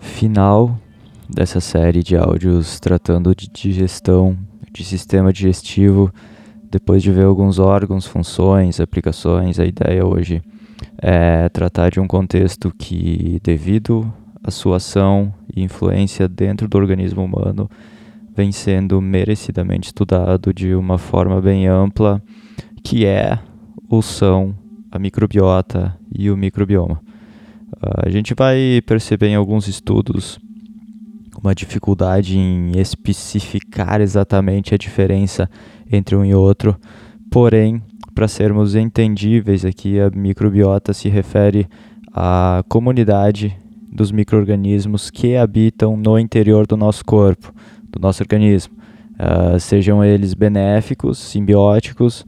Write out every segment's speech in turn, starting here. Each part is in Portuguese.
Final dessa série de áudios tratando de digestão, de sistema digestivo, depois de ver alguns órgãos, funções, aplicações, a ideia hoje é tratar de um contexto que, devido à sua ação e influência dentro do organismo humano, vem sendo merecidamente estudado de uma forma bem ampla, que é ou são a microbiota e o microbioma. Uh, a gente vai perceber em alguns estudos uma dificuldade em especificar exatamente a diferença entre um e outro, porém, para sermos entendíveis aqui, a microbiota se refere à comunidade dos micro-organismos que habitam no interior do nosso corpo, do nosso organismo, uh, sejam eles benéficos, simbióticos,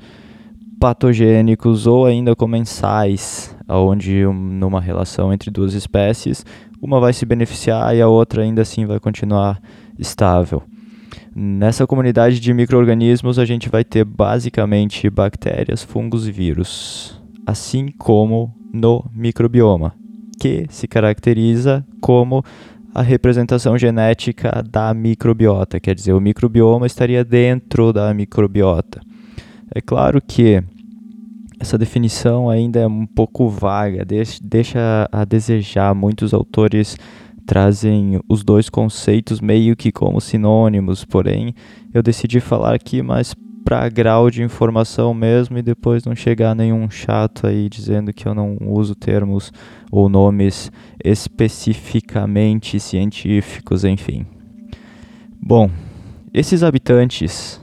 patogênicos ou ainda comensais, onde um, numa relação entre duas espécies, uma vai se beneficiar e a outra ainda assim vai continuar estável. Nessa comunidade de micro-organismos, a gente vai ter basicamente bactérias, fungos e vírus, assim como no microbioma, que se caracteriza como a representação genética da microbiota, quer dizer, o microbioma estaria dentro da microbiota. É claro que essa definição ainda é um pouco vaga, deixa a desejar. Muitos autores trazem os dois conceitos meio que como sinônimos, porém eu decidi falar aqui mais para grau de informação mesmo e depois não chegar nenhum chato aí dizendo que eu não uso termos ou nomes especificamente científicos, enfim. Bom, esses habitantes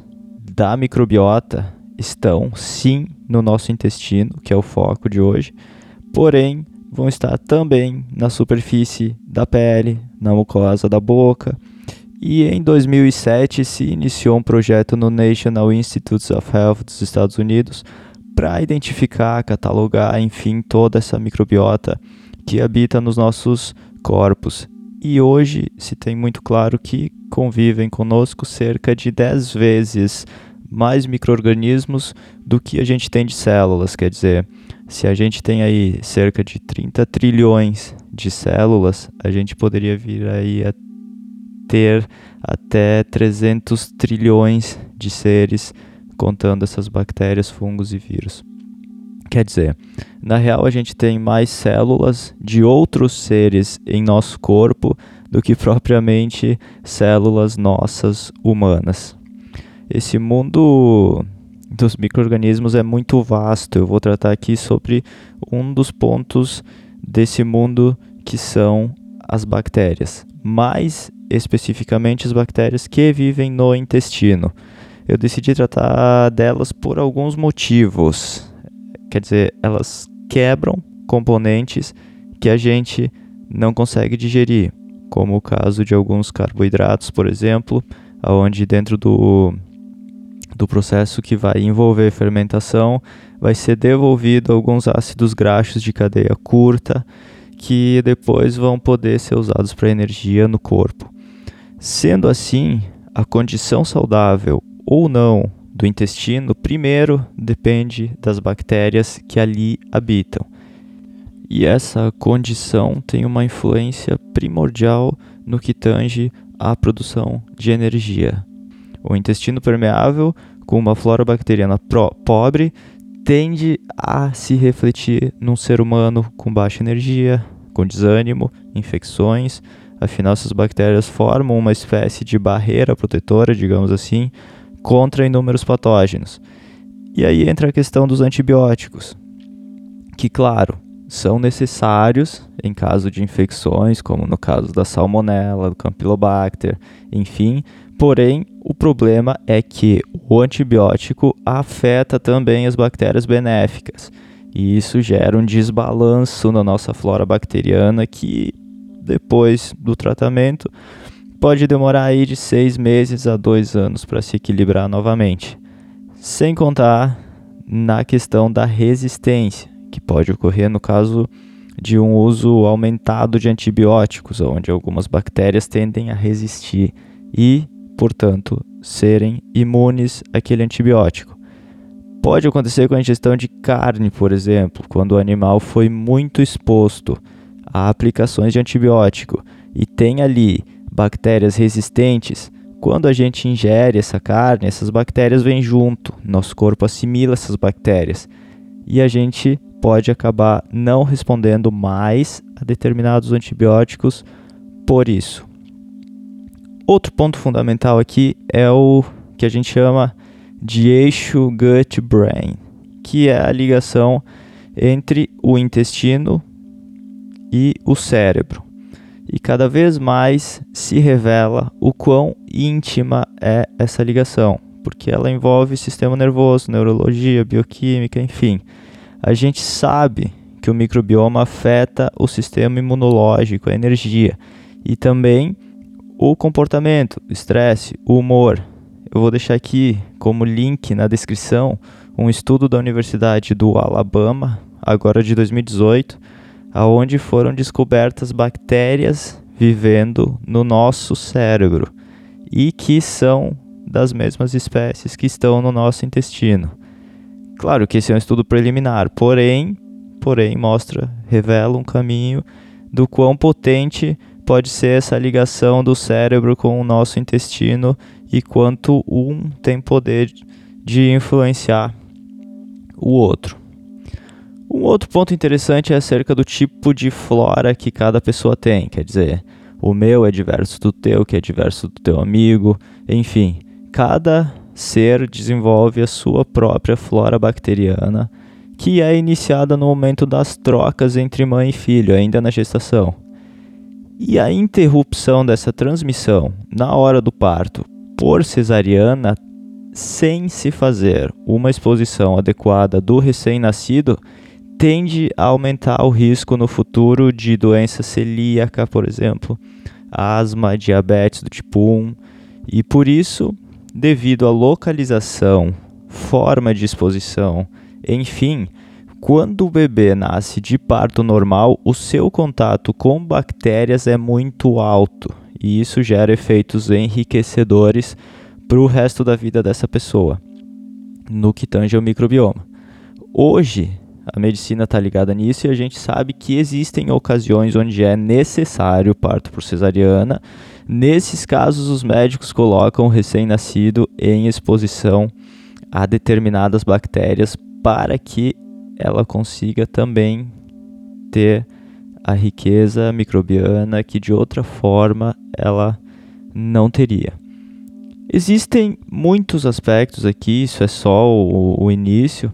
da microbiota estão sim no nosso intestino, que é o foco de hoje, porém vão estar também na superfície da pele, na mucosa da boca. E em 2007 se iniciou um projeto no National Institutes of Health dos Estados Unidos para identificar, catalogar, enfim, toda essa microbiota que habita nos nossos corpos. E hoje se tem muito claro que convivem conosco cerca de 10 vezes mais micro-organismos do que a gente tem de células. Quer dizer, se a gente tem aí cerca de 30 trilhões de células, a gente poderia vir aí a ter até 300 trilhões de seres contando essas bactérias, fungos e vírus. Quer dizer, na real a gente tem mais células de outros seres em nosso corpo do que propriamente células nossas humanas. Esse mundo dos micro-organismos é muito vasto. Eu vou tratar aqui sobre um dos pontos desse mundo que são as bactérias, mais especificamente as bactérias que vivem no intestino. Eu decidi tratar delas por alguns motivos. Quer dizer, elas quebram componentes que a gente não consegue digerir, como o caso de alguns carboidratos, por exemplo, onde dentro do do processo que vai envolver fermentação, vai ser devolvido alguns ácidos graxos de cadeia curta que depois vão poder ser usados para energia no corpo. Sendo assim, a condição saudável ou não do intestino, primeiro depende das bactérias que ali habitam. E essa condição tem uma influência primordial no que tange à produção de energia. O intestino permeável, com uma flora bacteriana pobre, tende a se refletir num ser humano com baixa energia, com desânimo, infecções. Afinal, essas bactérias formam uma espécie de barreira protetora, digamos assim, contra inúmeros patógenos. E aí entra a questão dos antibióticos, que, claro, são necessários em caso de infecções, como no caso da salmonella, do campylobacter, enfim, Porém, o problema é que o antibiótico afeta também as bactérias benéficas. E isso gera um desbalanço na nossa flora bacteriana que, depois do tratamento, pode demorar aí de seis meses a dois anos para se equilibrar novamente. Sem contar na questão da resistência, que pode ocorrer no caso de um uso aumentado de antibióticos, onde algumas bactérias tendem a resistir e, portanto, serem imunes àquele antibiótico. Pode acontecer com a ingestão de carne, por exemplo, quando o animal foi muito exposto a aplicações de antibiótico e tem ali bactérias resistentes. Quando a gente ingere essa carne, essas bactérias vêm junto, nosso corpo assimila essas bactérias e a gente pode acabar não respondendo mais a determinados antibióticos por isso. Outro ponto fundamental aqui é o que a gente chama de eixo gut-brain, que é a ligação entre o intestino e o cérebro. E cada vez mais se revela o quão íntima é essa ligação, porque ela envolve sistema nervoso, neurologia, bioquímica, enfim. A gente sabe que o microbioma afeta o sistema imunológico, a energia e também o comportamento, o estresse, o humor. Eu vou deixar aqui como link na descrição um estudo da Universidade do Alabama, agora de 2018, aonde foram descobertas bactérias vivendo no nosso cérebro e que são das mesmas espécies que estão no nosso intestino. Claro que esse é um estudo preliminar, porém, porém mostra, revela um caminho do quão potente pode ser essa ligação do cérebro com o nosso intestino e quanto um tem poder de influenciar o outro. Um outro ponto interessante é acerca do tipo de flora que cada pessoa tem, quer dizer, o meu é diverso do teu, que é diverso do teu amigo, enfim, cada ser desenvolve a sua própria flora bacteriana, que é iniciada no momento das trocas entre mãe e filho, ainda na gestação. E a interrupção dessa transmissão na hora do parto por cesariana, sem se fazer uma exposição adequada do recém-nascido, tende a aumentar o risco no futuro de doença celíaca, por exemplo, asma, diabetes do tipo 1, e por isso devido à localização, forma de exposição, enfim, quando o bebê nasce de parto normal, o seu contato com bactérias é muito alto e isso gera efeitos enriquecedores para o resto da vida dessa pessoa, no que tange ao microbioma. Hoje, a medicina está ligada nisso e a gente sabe que existem ocasiões onde é necessário parto por cesariana Nesses casos, os médicos colocam o recém-nascido em exposição a determinadas bactérias para que ela consiga também ter a riqueza microbiana que de outra forma ela não teria. Existem muitos aspectos aqui, isso é só o, o início,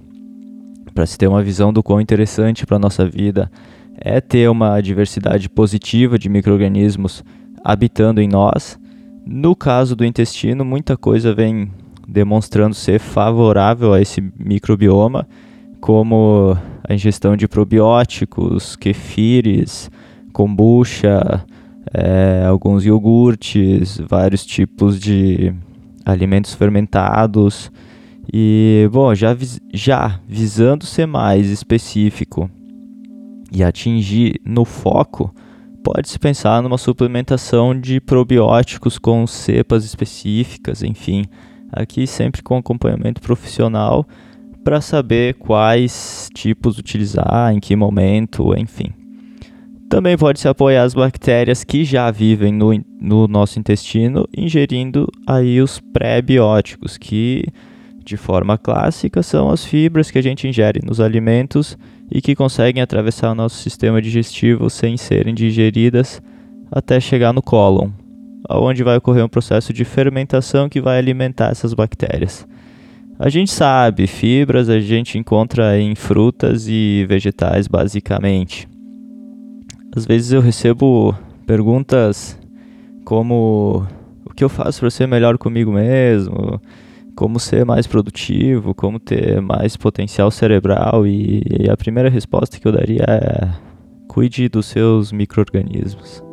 para se ter uma visão do quão interessante para a nossa vida é ter uma diversidade positiva de micro-organismos habitando em nós. No caso do intestino, muita coisa vem demonstrando ser favorável a esse microbioma, como a ingestão de probióticos, kefires, kombucha, é, alguns iogurtes, vários tipos de alimentos fermentados. E, bom, já, já visando ser mais específico e atingir no foco Pode-se pensar numa suplementação de probióticos com cepas específicas, enfim, aqui sempre com acompanhamento profissional para saber quais tipos utilizar, em que momento, enfim. Também pode-se apoiar as bactérias que já vivem no, no nosso intestino, ingerindo aí os pré-bióticos, que de forma clássica são as fibras que a gente ingere nos alimentos e que conseguem atravessar o nosso sistema digestivo sem serem digeridas até chegar no cólon, onde vai ocorrer um processo de fermentação que vai alimentar essas bactérias. A gente sabe, fibras a gente encontra em frutas e vegetais basicamente. Às vezes eu recebo perguntas como o que eu faço para ser melhor comigo mesmo? como ser mais produtivo, como ter mais potencial cerebral e, e a primeira resposta que eu daria é cuide dos seus microorganismos.